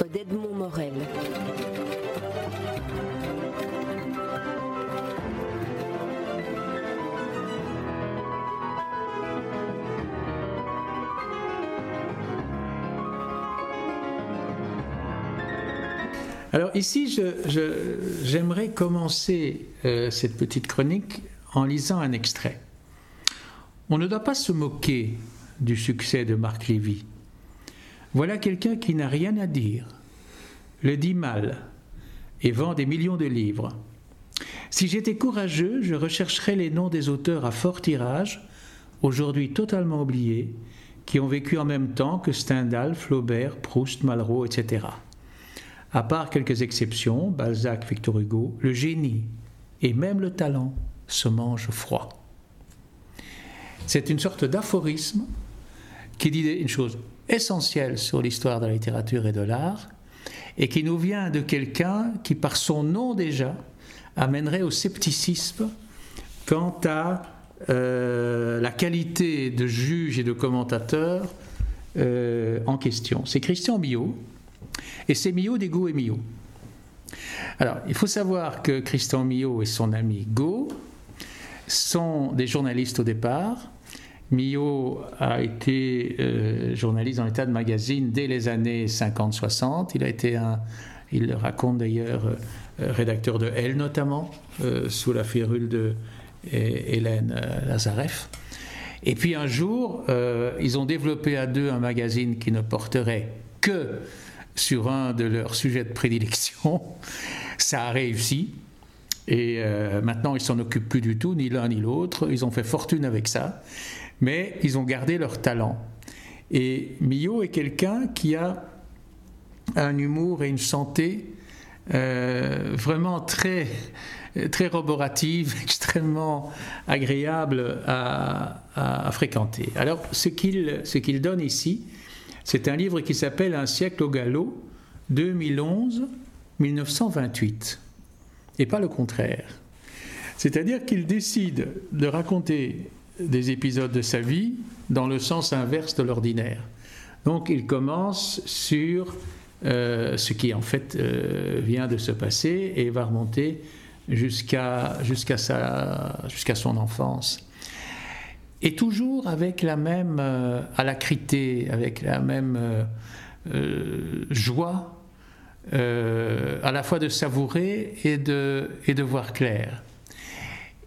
d'Edmond Morel. Alors ici, j'aimerais commencer euh, cette petite chronique en lisant un extrait. On ne doit pas se moquer du succès de Marc Lévy. Voilà quelqu'un qui n'a rien à dire, le dit mal et vend des millions de livres. Si j'étais courageux, je rechercherais les noms des auteurs à fort tirage, aujourd'hui totalement oubliés, qui ont vécu en même temps que Stendhal, Flaubert, Proust, Malraux, etc. À part quelques exceptions, Balzac, Victor Hugo, le génie et même le talent se mangent froid. C'est une sorte d'aphorisme qui dit une chose essentielle sur l'histoire de la littérature et de l'art, et qui nous vient de quelqu'un qui, par son nom déjà, amènerait au scepticisme quant à euh, la qualité de juge et de commentateur euh, en question. C'est Christian Millot, et c'est Millot des et Millot. Alors, il faut savoir que Christian Millot et son ami Go sont des journalistes au départ. Millot a été euh, journaliste dans l'état de magazine dès les années 50-60. Il a été un, il le raconte d'ailleurs, euh, rédacteur de Elle notamment, euh, sous la férule de Hélène Lazareff. Et puis un jour, ils ont développé à deux un magazine qui ne porterait que sur un de leurs sujets de prédilection. Ça a réussi. Et maintenant, ils s'en occupent plus du tout, ni l'un ni l'autre. Ils ont fait fortune avec ça. Mais ils ont gardé leur talent. Et Millot est quelqu'un qui a un humour et une santé euh, vraiment très, très roborative, extrêmement agréable à, fréquenter. Alors, ce qu'il qu'il donne ici, c'est un livre qui s'appelle Un siècle au galop, 2011-1928, et pas le contraire. C'est-à-dire qu'il décide de raconter des épisodes de sa vie dans le sens inverse de l'ordinaire. Donc il commence sur euh, ce qui en fait euh, vient de se passer et va remonter jusqu'à son enfance et toujours avec la même euh, alacrité, avec la même joie, à la fois de savourer et de, et de voir clair.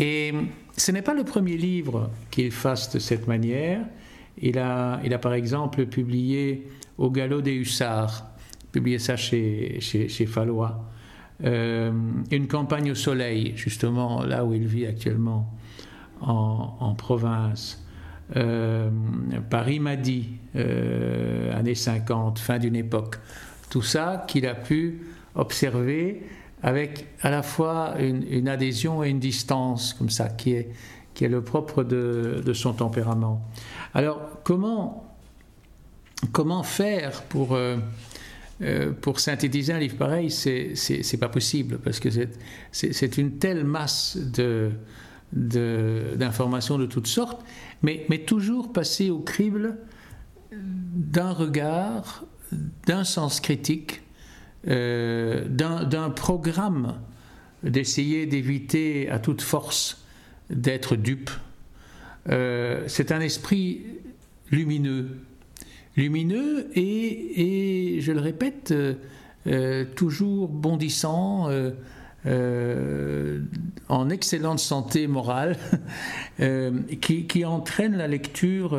Et ce n'est pas le premier livre qu'il fasse de cette manière. Il a, il a par exemple publié Au galop des hussards, publié ça chez, chez, chez Fallois. une campagne au soleil, justement là où il vit actuellement en, province. Euh, Paris m'a dit, euh, années 50, fin d'une époque, tout ça qu'il a pu observer avec à la fois une, adhésion et une distance, comme ça, qui est, qui est le propre de, de son tempérament. Alors, comment, comment faire pour, euh, pour synthétiser un livre pareil C'est pas possible, parce que c'est une telle masse de d'informations de, toutes sortes, mais, mais toujours passer au crible d'un regard, d'un sens critique, euh, d'un programme d'essayer d'éviter à toute force d'être dupe. Euh, c'est un esprit lumineux, lumineux et, et je le répète, euh, toujours bondissant, en excellente santé morale, euh, qui, entraîne la lecture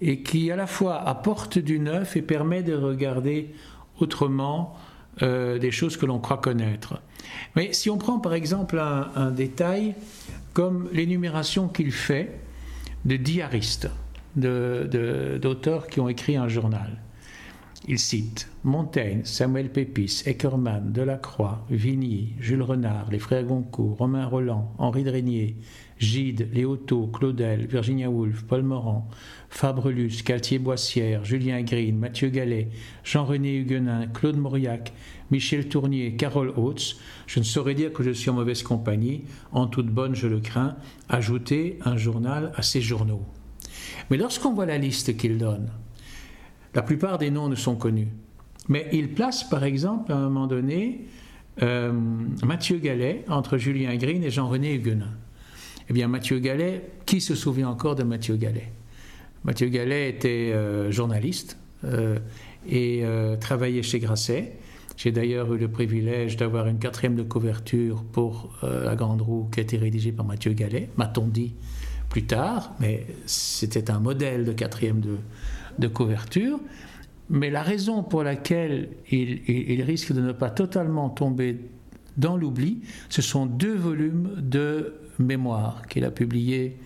et qui à la fois apporte du neuf et permet de regarder autrement des choses que l'on croit connaître. Mais si on prend par exemple un, détail comme l'énumération qu'il fait de diaristes, d'auteurs qui ont écrit un journal, il cite Montaigne, Samuel Pépis, Eckermann, Delacroix, Vigny, Jules Renard, les frères Goncourt, Romain Roland, Henri Drénier, Gide, Léoto, Claudel, Virginia Woolf, Paul Morand, Fabrelus, Caltier-Boissière, Julien Green, Mathieu Gallet, Jean-René Huguenin, Claude Mauriac, Michel Tournier, Carole Hautz, je ne saurais dire que je suis en mauvaise compagnie, en toute bonne je le crains, ajouter un journal à ces journaux. Mais lorsqu'on voit la liste qu'il donne, la plupart des noms ne sont connus. Mais il place par exemple à un moment donné euh, Mathieu Gallet entre Julien Green et Jean-René Huguenin. Eh bien, Mathieu Gallet, qui se souvient encore de Mathieu Gallet? Mathieu Gallet était euh, journaliste euh, et travaillait chez Grasset. J'ai d'ailleurs eu le privilège d'avoir une quatrième de couverture pour La Grande Roue qui a été rédigée par Mathieu Gallet, m'a-t-on dit plus tard, mais c'était un modèle de quatrième de, de couverture. Mais la raison pour laquelle il, risque de ne pas totalement tomber dans l'oubli, ce sont deux volumes de mémoire qu'il a publiés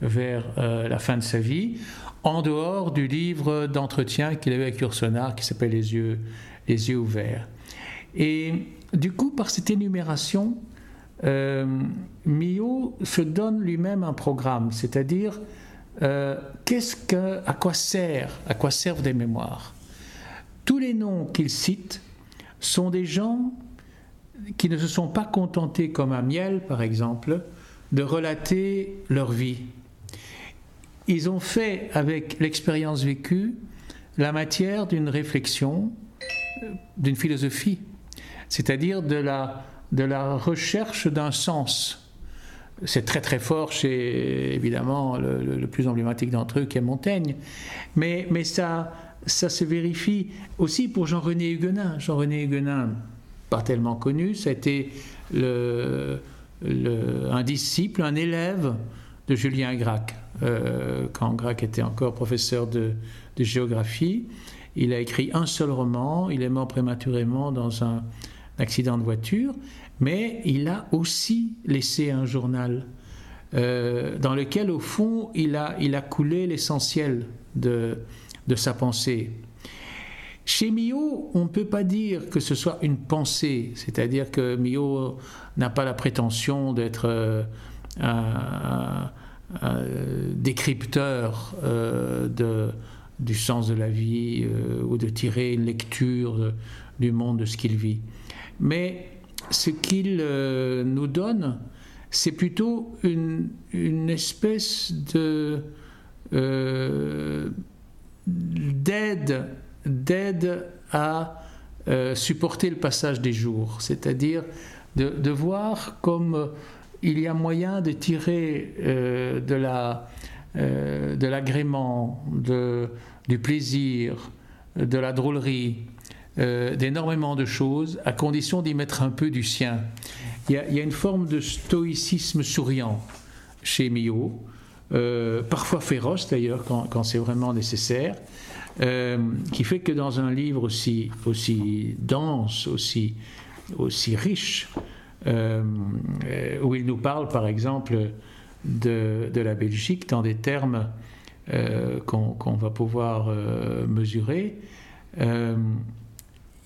vers euh, la fin de sa vie, en dehors du livre d'entretien qu'il avait avec Ursonard qui s'appelle les yeux, les yeux ouverts. Et du coup, par cette énumération, euh, Millot se donne lui-même un programme, c'est-à-dire euh, qu'est-ce que, à quoi à quoi servent des mémoires? Tous les noms qu'il cite sont des gens qui ne se sont pas contentés, comme Amiel par exemple, de relater leur vie. Ils ont fait, avec l'expérience vécue, la matière d'une réflexion, d'une philosophie, c'est-à-dire de la, de la recherche d'un sens. C'est très très fort chez, évidemment, le, plus emblématique d'entre eux qui est Montaigne, mais, mais ça, ça se vérifie aussi pour Jean-René Huguenin. Jean-René Huguenin, pas tellement connu, ça a été un disciple, un élève de Julien Gracq, euh, quand Gracq était encore professeur de, géographie. Il a écrit un seul roman, il est mort prématurément dans un accident de voiture, mais il a aussi laissé un journal euh, dans lequel, au fond, il a, coulé l'essentiel de, sa pensée. Chez Millot, on ne peut pas dire que ce soit une pensée, c'est-à-dire que Millot n'a pas la prétention d'être euh, un, décrypteur euh, du sens de la vie ou de tirer une lecture du monde de ce qu'il vit. Mais ce qu'il nous donne, c'est plutôt une, une, espèce de d'aide, d'aide à euh, supporter le passage des jours, c'est-à-dire de, voir comme euh, il y a moyen de tirer euh, de, la, de l'agrément, du plaisir, de la drôlerie, d'énormément de choses, à condition d'y mettre un peu du sien. Il y a, il y a une forme de stoïcisme souriant chez Millot, euh, parfois féroce d'ailleurs quand, c'est vraiment nécessaire, euh, qui fait que dans un livre aussi, aussi dense, aussi, aussi riche, euh, où il nous parle par exemple de, de la Belgique dans des termes qu'on va pouvoir mesurer,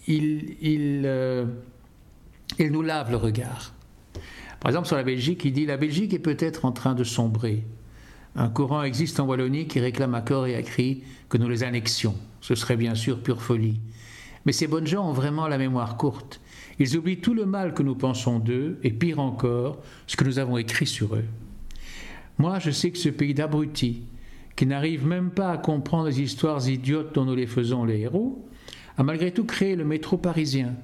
il, il, il nous lave le regard. Par exemple, sur la Belgique, il dit La Belgique est peut-être en train de sombrer. Un courant existe en Wallonie qui réclame à corps et à cri que nous les annexions. Ce serait bien sûr pure folie. Mais ces bonnes gens ont vraiment la mémoire courte. Ils oublient tout le mal que nous pensons d'eux, et pire encore, ce que nous avons écrit sur eux. Moi, je sais que ce pays d'abrutis, qui n'arrive même pas à comprendre les histoires idiotes dont nous les faisons les héros, a malgré tout créé le métro parisien,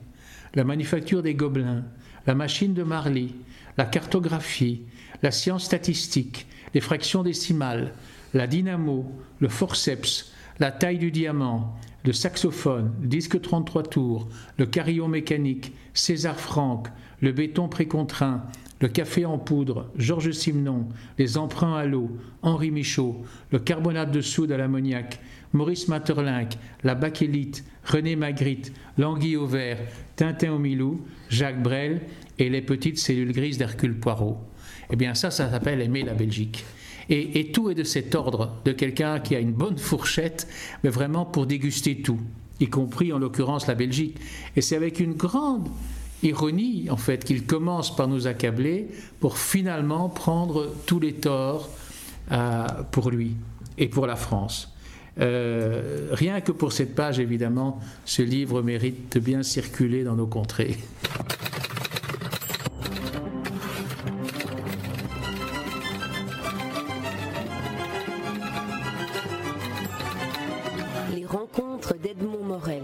la manufacture des gobelins, la machine de Marly, la cartographie, la science statistique, les fractions décimales, la dynamo, le forceps, la taille du diamant, le saxophone, le disque 33 tours, le carillon mécanique, César Franck, le béton précontraint, le café en poudre, Georges Simenon, les emprunts à l'eau, Henri Michaud, le carbonate de soude à l'ammoniac, Maurice Maeterlinck, la bakélite, René Magritte, l'anguille au vert, Tintin au Milou, Jacques Brel et les petites cellules grises d'Hercule Poirot. Eh bien ça, ça s'appelle aimer la Belgique. Et, tout est de cet ordre, de quelqu'un qui a une bonne fourchette, mais vraiment pour déguster tout, y compris en l'occurrence la Belgique. Et c'est avec une grande ironie, en fait, qu'il commence par nous accabler pour finalement prendre tous les torts euh, pour lui et pour la France. Euh, rien que pour cette page, évidemment, ce livre mérite de bien circuler dans nos contrées. rencontre d'Edmond Morel.